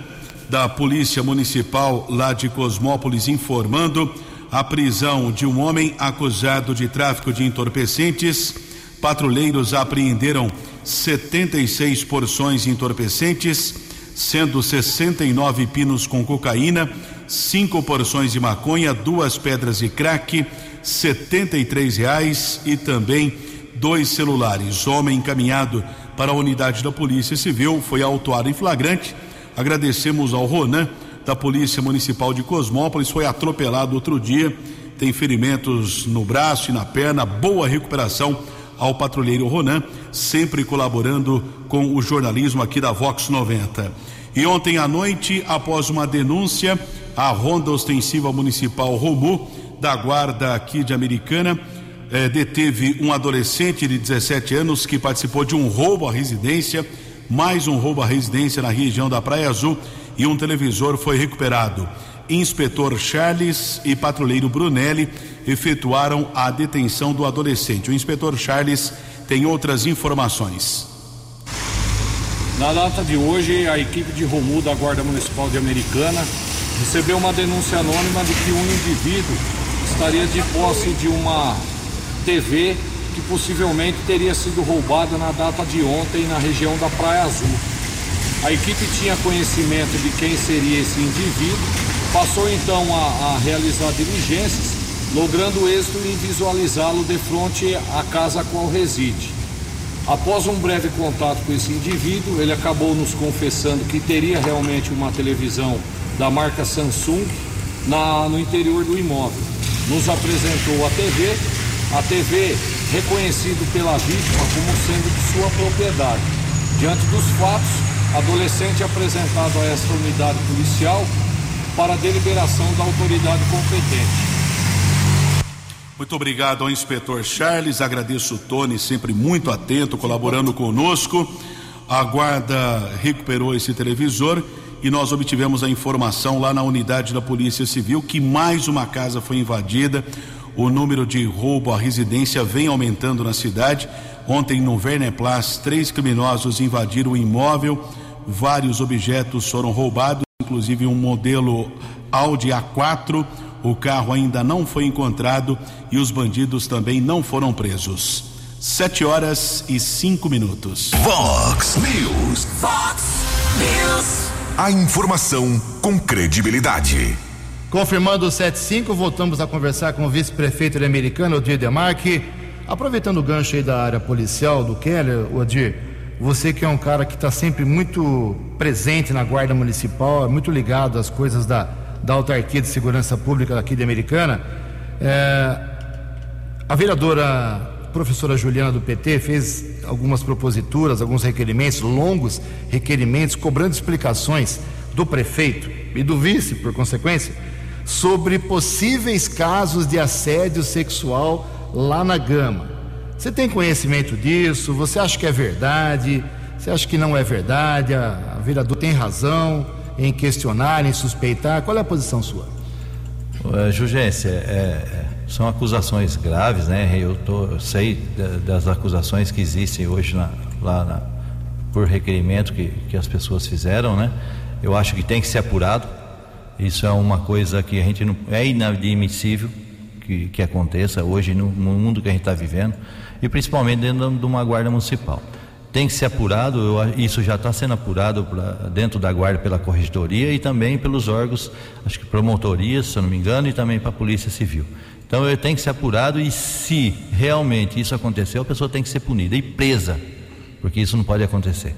da Polícia Municipal lá de Cosmópolis, informando a prisão de um homem acusado de tráfico de entorpecentes. Patrulheiros apreenderam 76 porções de entorpecentes, sendo 69 pinos com cocaína, cinco porções de maconha, duas pedras de crack, 73 reais e também dois celulares. Homem encaminhado para a unidade da Polícia Civil foi autuado em flagrante. Agradecemos ao Ronan da Polícia Municipal de Cosmópolis, foi atropelado outro dia, tem ferimentos no braço e na perna, boa recuperação ao patrulheiro Ronan, sempre colaborando com o jornalismo aqui da Vox 90. E ontem à noite, após uma denúncia, a Ronda Ostensiva Municipal Romu, da Guarda aqui de Americana, eh, deteve um adolescente de 17 anos que participou de um roubo à residência, mais um roubo à residência na região da Praia Azul e um televisor foi recuperado. Inspetor Charles e patrulheiro Brunelli efetuaram a detenção do adolescente. O inspetor Charles tem outras informações. Na data de hoje, a equipe de Romu da Guarda Municipal de Americana recebeu uma denúncia anônima de que um indivíduo estaria de posse de uma TV que possivelmente teria sido roubada na data de ontem na região da Praia Azul. A equipe tinha conhecimento de quem seria esse indivíduo, passou então a, a realizar diligências, logrando êxito em visualizá-lo de frente à casa a qual reside. Após um breve contato com esse indivíduo, ele acabou nos confessando que teria realmente uma televisão da marca Samsung na, no interior do imóvel. Nos apresentou a TV, a TV reconhecido pela vítima como sendo de sua propriedade. Diante dos fatos, adolescente apresentado a esta unidade policial para deliberação da autoridade competente. Muito obrigado ao inspetor Charles, agradeço o Tony, sempre muito atento, colaborando conosco. A guarda recuperou esse televisor e nós obtivemos a informação lá na unidade da Polícia Civil que mais uma casa foi invadida. O número de roubo à residência vem aumentando na cidade. Ontem, no Verneplas, três criminosos invadiram o imóvel. Vários objetos foram roubados, inclusive um modelo Audi A4 o carro ainda não foi encontrado e os bandidos também não foram presos. Sete horas e cinco minutos. Vox News. Fox News. A informação com credibilidade. Confirmando o 75, voltamos a conversar com o vice-prefeito de Americana, Odir Demarque. Aproveitando o gancho aí da área policial do Keller, Odir, você que é um cara que está sempre muito presente na Guarda Municipal, é muito ligado às coisas da, da Autarquia de Segurança Pública aqui de Americana. É, a vereadora professora Juliana do PT fez algumas proposituras, alguns requerimentos, longos requerimentos, cobrando explicações do prefeito e do vice, por consequência, sobre possíveis casos de assédio sexual lá na Gama. Você tem conhecimento disso? Você acha que é verdade? Você acha que não é verdade? A, a vereadora tem razão? Em questionar, em suspeitar? Qual é a posição sua? Uh, Jugência, é, é, são acusações graves, né? Eu, tô, eu sei das acusações que existem hoje na, lá na, por requerimento que, que as pessoas fizeram, né? Eu acho que tem que ser apurado. Isso é uma coisa que a gente não é inadmissível que, que aconteça hoje no, no mundo que a gente está vivendo e principalmente dentro de uma guarda municipal tem que ser apurado, eu, isso já está sendo apurado pra, dentro da guarda pela corregedoria e também pelos órgãos, acho que promotorias, se eu não me engano, e também para a Polícia Civil. Então ele tem que ser apurado e se realmente isso aconteceu, a pessoa tem que ser punida e presa, porque isso não pode acontecer.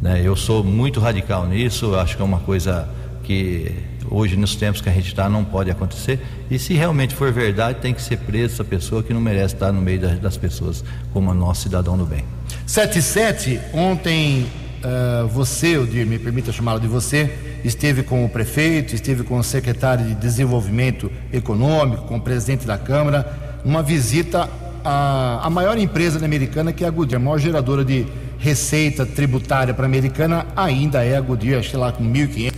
Né? Eu sou muito radical nisso, acho que é uma coisa que hoje nos tempos que a gente está não pode acontecer e se realmente for verdade tem que ser presa essa pessoa que não merece estar no meio das, das pessoas como nosso cidadão do bem. 77, ontem uh, você, Odir, me permita chamá-lo de você, esteve com o prefeito, esteve com o secretário de Desenvolvimento Econômico, com o presidente da Câmara, numa visita à, à maior empresa americana, que é a Goodyear, a maior geradora de receita tributária para a americana, ainda é a Goodyear, acho que lá com 1.500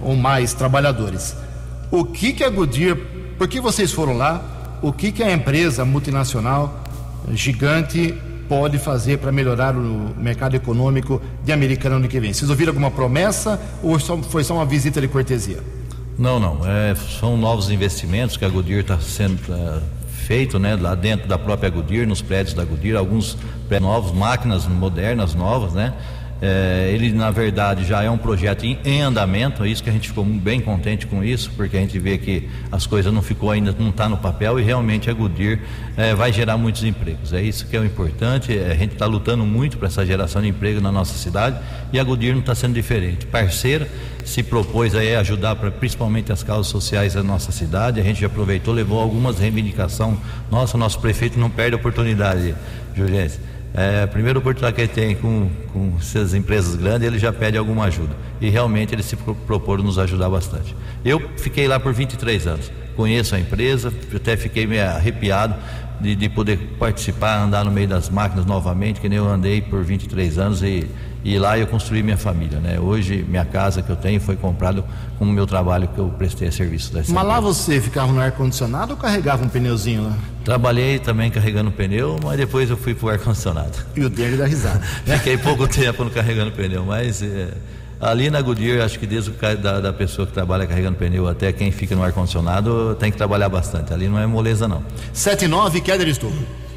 ou mais trabalhadores. O que que a Goodyear, por que vocês foram lá? O que que a empresa multinacional gigante pode fazer para melhorar o mercado econômico de Americana no ano que vem? Vocês ouviram alguma promessa ou só, foi só uma visita de cortesia? Não, não. É, são novos investimentos que a Goodyear está sendo é, feito, né, lá dentro da própria Goodyear, nos prédios da Goodyear, alguns prédios novos, máquinas modernas, novas, né? É, ele, na verdade, já é um projeto em, em, andamento, é isso que a gente ficou bem contente com isso, porque a gente vê que as coisas não ficou ainda, não está no papel e realmente a Goodyear é, vai gerar muitos empregos. É isso que é o importante, é, a gente está lutando muito para essa geração de emprego na nossa cidade e a Goodyear não está sendo diferente. Parceira, se propôs aí ajudar para principalmente as causas sociais da nossa cidade, a gente já aproveitou, levou algumas reivindicações. Nossa, nosso prefeito não perde a oportunidade, Jurgência é, primeira oportunidade que ele tem com, com essas empresas grandes, ele já pede alguma ajuda. E realmente ele se propôs nos ajudar bastante. Eu fiquei lá por 23 anos, conheço a empresa, até fiquei meio arrepiado de, de poder participar, andar no meio das máquinas novamente, que nem eu andei por 23 anos e, e lá eu construí minha família. Né? Hoje, minha casa que eu tenho foi comprada com o meu trabalho que eu prestei a serviço dessa Mas lá você ficava no ar-condicionado ou carregava um pneuzinho lá? Trabalhei também carregando pneu, mas depois eu fui para o ar-condicionado. E o dele da risada. <laughs> Fiquei pouco tempo no carregando pneu, mas. É... Ali na Goodyear, acho que desde o da, da pessoa que trabalha carregando pneu até quem fica no ar-condicionado tem que trabalhar bastante. Ali não é moleza, não. 79, Keller Estudo.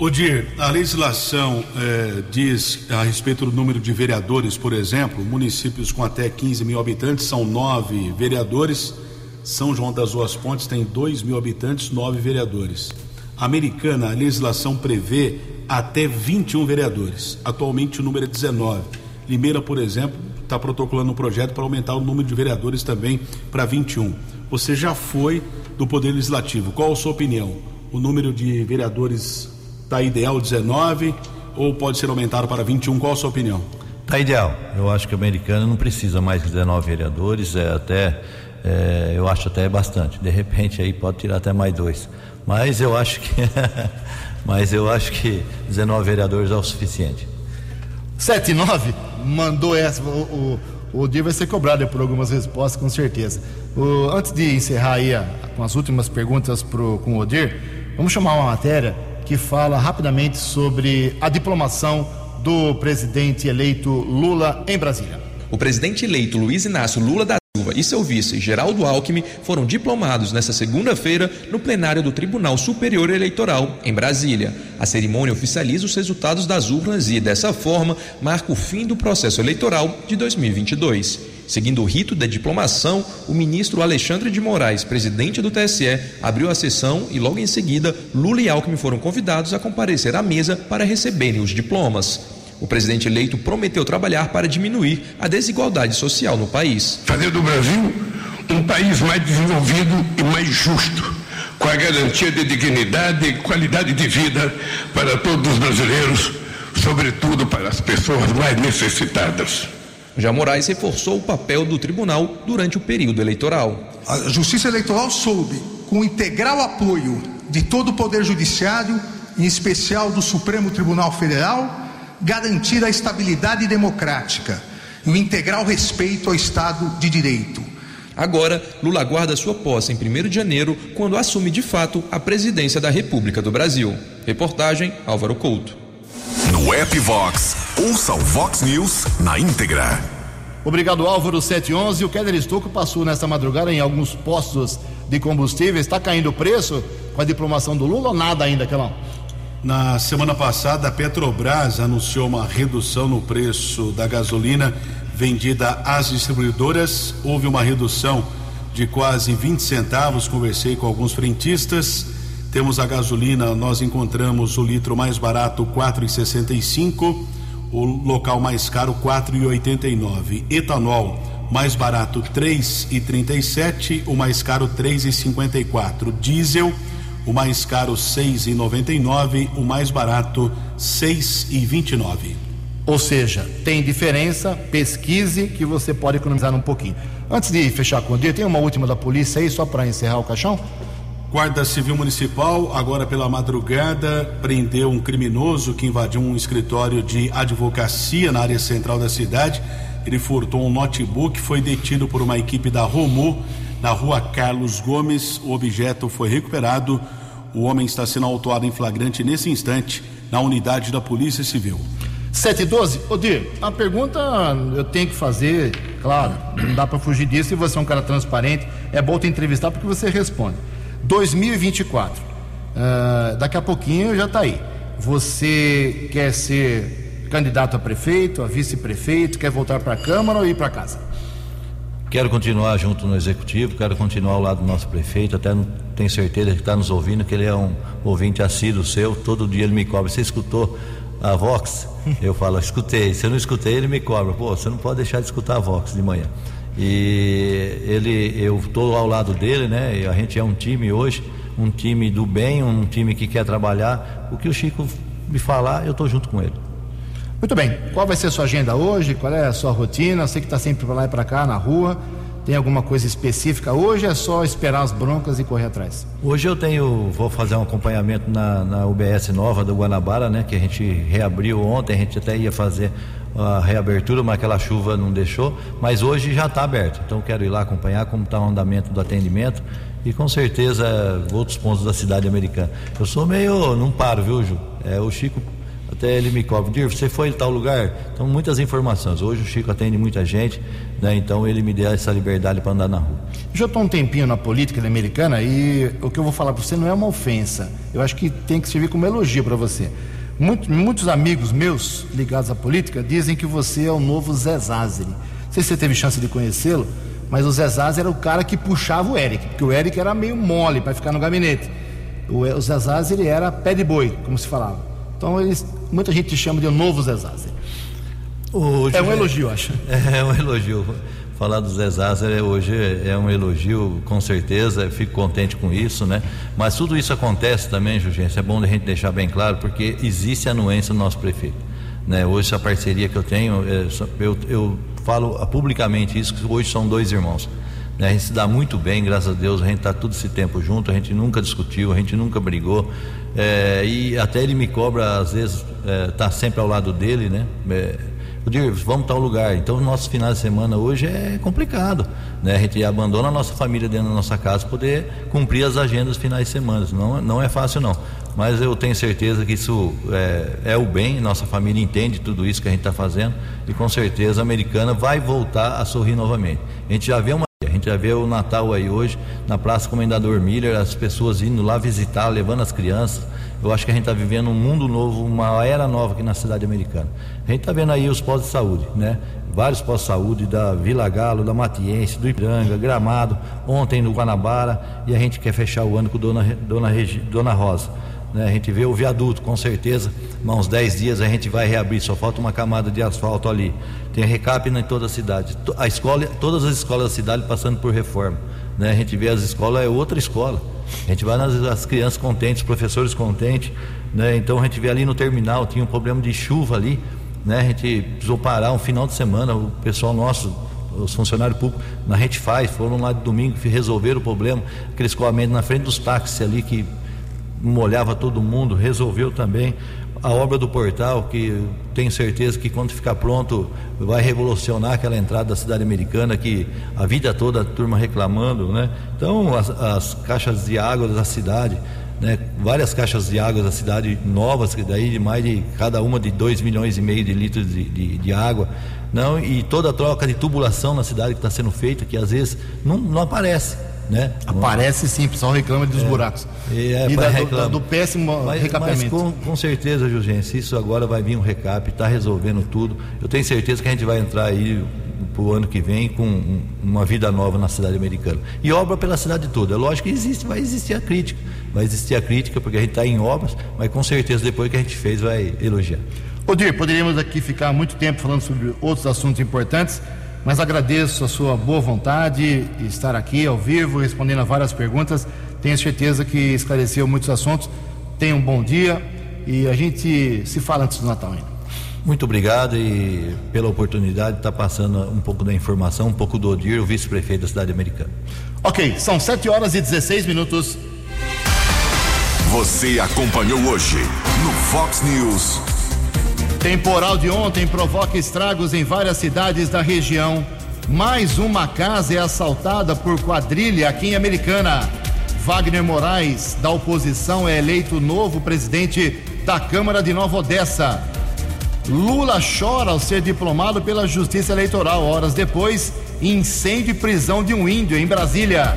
Odir, a legislação eh, diz a respeito do número de vereadores, por exemplo, municípios com até 15 mil habitantes são nove vereadores. São João das Duas Pontes tem 2 mil habitantes, nove vereadores. Americana, a legislação prevê até 21 vereadores. Atualmente o número é 19. Limeira, por exemplo, está protocolando um projeto para aumentar o número de vereadores também para 21. Você já foi do Poder Legislativo. Qual a sua opinião? O número de vereadores Está ideal 19 ou pode ser aumentado para 21? Qual a sua opinião? Está ideal. Eu acho que a americana não precisa mais de 19 vereadores, é até é, eu acho até bastante. De repente aí pode tirar até mais dois. Mas eu acho que <laughs> mas eu acho que 19 vereadores é o suficiente. 7 e 9 mandou essa. O, o, o dia vai ser cobrado por algumas respostas, com certeza. O, antes de encerrar aí a, com as últimas perguntas pro, com o Odir, vamos chamar uma matéria que fala rapidamente sobre a diplomação do presidente eleito Lula em Brasília. O presidente eleito Luiz Inácio Lula da Silva e seu vice Geraldo Alckmin foram diplomados nesta segunda-feira no plenário do Tribunal Superior Eleitoral em Brasília. A cerimônia oficializa os resultados das urnas e, dessa forma, marca o fim do processo eleitoral de 2022. Seguindo o rito da diplomação, o ministro Alexandre de Moraes, presidente do TSE, abriu a sessão e logo em seguida Lula e Alckmin foram convidados a comparecer à mesa para receberem os diplomas. O presidente eleito prometeu trabalhar para diminuir a desigualdade social no país. Fazer do Brasil um país mais desenvolvido e mais justo, com a garantia de dignidade e qualidade de vida para todos os brasileiros, sobretudo para as pessoas mais necessitadas. Já Moraes reforçou o papel do tribunal durante o período eleitoral. A Justiça Eleitoral soube, com o integral apoio de todo o Poder Judiciário, em especial do Supremo Tribunal Federal, garantir a estabilidade democrática e o integral respeito ao Estado de Direito. Agora, Lula aguarda sua posse em 1 de janeiro, quando assume de fato a presidência da República do Brasil. Reportagem Álvaro Couto. No app Vox, ouça o Vox News na íntegra. Obrigado, Álvaro 711. O Keller Estocco passou nesta madrugada em alguns postos de combustíveis. Está caindo o preço com a diplomação do Lula ou nada ainda, Kelão? Na semana passada, a Petrobras anunciou uma redução no preço da gasolina vendida às distribuidoras. Houve uma redução de quase 20 centavos. Conversei com alguns frentistas. Temos a gasolina, nós encontramos o litro mais barato 4,65, o local mais caro 4,89. Etanol mais barato 3,37, o mais caro 3,54. Diesel o mais caro 6,99, o mais barato 6,29. Ou seja, tem diferença, pesquise que você pode economizar um pouquinho. Antes de fechar com o dia, tem uma última da polícia aí, só para encerrar o caixão? Guarda Civil Municipal, agora pela madrugada, prendeu um criminoso que invadiu um escritório de advocacia na área central da cidade. Ele furtou um notebook, foi detido por uma equipe da Romu na rua Carlos Gomes. O objeto foi recuperado. O homem está sendo autuado em flagrante nesse instante na unidade da Polícia Civil. 712, Odir, a pergunta eu tenho que fazer, claro, não dá para fugir disso. Se você é um cara transparente, é bom te entrevistar porque você responde. 2024, uh, daqui a pouquinho já está aí. Você quer ser candidato a prefeito, a vice-prefeito, quer voltar para a Câmara ou ir para casa? Quero continuar junto no executivo, quero continuar ao lado do nosso prefeito, até não tenho certeza que está nos ouvindo, que ele é um ouvinte assíduo seu, todo dia ele me cobra. Você escutou a Vox? <laughs> Eu falo, escutei. Se eu não escutei, ele me cobra. Pô, você não pode deixar de escutar a Vox de manhã. E ele, eu estou ao lado dele, né? A gente é um time hoje, um time do bem, um time que quer trabalhar. O que o Chico me falar, eu estou junto com ele. Muito bem. Qual vai ser a sua agenda hoje? Qual é a sua rotina? Sei que está sempre para lá e para cá na rua. Tem alguma coisa específica hoje? É só esperar as broncas e correr atrás? Hoje eu tenho, vou fazer um acompanhamento na, na UBS nova do Guanabara, né? Que a gente reabriu ontem. A gente até ia fazer a reabertura, mas aquela chuva não deixou. Mas hoje já está aberto. Então quero ir lá acompanhar como está o andamento do atendimento e com certeza outros pontos da cidade americana. Eu sou meio, não paro, viu, Ju? É o Chico até ele me cobra, Dir, você foi em tal lugar? Então, muitas informações. Hoje o Chico atende muita gente, né? então ele me deu essa liberdade para andar na rua. Já estou um tempinho na política americana e o que eu vou falar para você não é uma ofensa. Eu acho que tem que servir como elogio para você. Muito, muitos amigos meus ligados à política dizem que você é o novo Zé Zazeri. Não sei se você teve chance de conhecê-lo, mas o Zé Zazeri era o cara que puxava o Eric, porque o Eric era meio mole para ficar no gabinete. O, o Zé Zazeri era pé de boi, como se falava. Então eles, muita gente chama de o novo Zé Zazzi. é um elogio, acho. <laughs> É um elogio. falar do Zé Zazar hoje é um elogio, com certeza, fico contente com isso, né? Mas tudo isso acontece também, Jugência, é bom a gente deixar bem claro, porque existe anuência no nosso prefeito. Né? Hoje, essa parceria que eu tenho, é, eu, eu falo publicamente isso, que hoje são dois irmãos. Né? A gente se dá muito bem, graças a Deus, a gente está todo esse tempo junto, a gente nunca discutiu, a gente nunca brigou. É, e até ele me cobra, às vezes, é, tá sempre ao lado dele, né? É, Odir, vamos tal lugar. Então, nossos finais de semana hoje é complicado. Né? A gente abandona a nossa família dentro da nossa casa para poder cumprir as agendas finais de semana. Não, não é fácil, não. Mas eu tenho certeza que isso é, é o bem, nossa família entende tudo isso que a gente está fazendo e com certeza a americana vai voltar a sorrir novamente. A gente já vê uma já vê o Natal aí hoje, na Praça Comendador Miller, as pessoas indo lá visitar, levando as crianças. Eu acho que a gente está vivendo um mundo novo, uma era nova aqui na cidade americana. A gente está vendo aí os postos de saúde, né? Vários postos de saúde da Vila Galo, da Matiense, do Ipiranga, Gramado, ontem no Guanabara, e a gente quer fechar o ano com Dona, Dona, Regi, Dona Rosa. Né? A gente vê o viaduto, com certeza, uns 10 dias a gente vai reabrir, só falta uma camada de asfalto ali. Tem recap em toda a cidade. A escola, todas as escolas da cidade passando por reforma. Né? A gente vê as escolas, é outra escola. A gente vai nas as crianças contentes, professores contentes, né? Então a gente vê ali no terminal, tinha um problema de chuva ali, né? A gente precisou parar um final de semana, o pessoal nosso, os funcionários públicos, na gente faz, foram lá de domingo resolveram o problema, aquele escoamento na frente dos táxis ali que molhava todo mundo, resolveu também a obra do portal, que tenho certeza que quando ficar pronto vai revolucionar aquela entrada da cidade americana que a vida toda a turma reclamando, né? Então as, as caixas de água da cidade, né? Várias caixas de água da cidade novas, que daí de mais de cada uma de 2 milhões e meio de litros de, de, de água, não? E toda a troca de tubulação na cidade que está sendo feita, que às vezes não, não aparece né? Aparece sim, pessoal reclama dos é, buracos. É, e da, do, do, péssimo mas, recapeamento. Mas com, com certeza, Jugência, isso agora vai vir um recap, está resolvendo tudo. Eu tenho certeza que a gente vai entrar aí para o ano que vem com um, uma vida nova na cidade americana. E obra pela cidade toda. É lógico que existe, vai existir a crítica. Vai existir a crítica, porque a gente está em obras, mas com certeza depois que a gente fez vai elogiar. Odir, poderíamos aqui ficar muito tempo falando sobre outros assuntos importantes mas agradeço a sua boa vontade de estar aqui ao vivo, respondendo a várias perguntas. Tenho certeza que esclareceu muitos assuntos. Tenha um bom dia e a gente se fala antes do Natal ainda. Muito obrigado e pela oportunidade de estar passando um pouco da informação, um pouco do Odir, o vice-prefeito da cidade americana. Ok, são 7 horas e 16 minutos. Você acompanhou hoje no Fox News. Temporal de ontem provoca estragos em várias cidades da região. Mais uma casa é assaltada por quadrilha aqui em Americana. Wagner Moraes, da oposição, é eleito novo presidente da Câmara de Nova Odessa. Lula chora ao ser diplomado pela Justiça Eleitoral. Horas depois, incêndio e prisão de um índio em Brasília.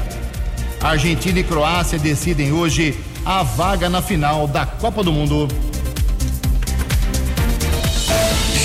Argentina e Croácia decidem hoje a vaga na final da Copa do Mundo.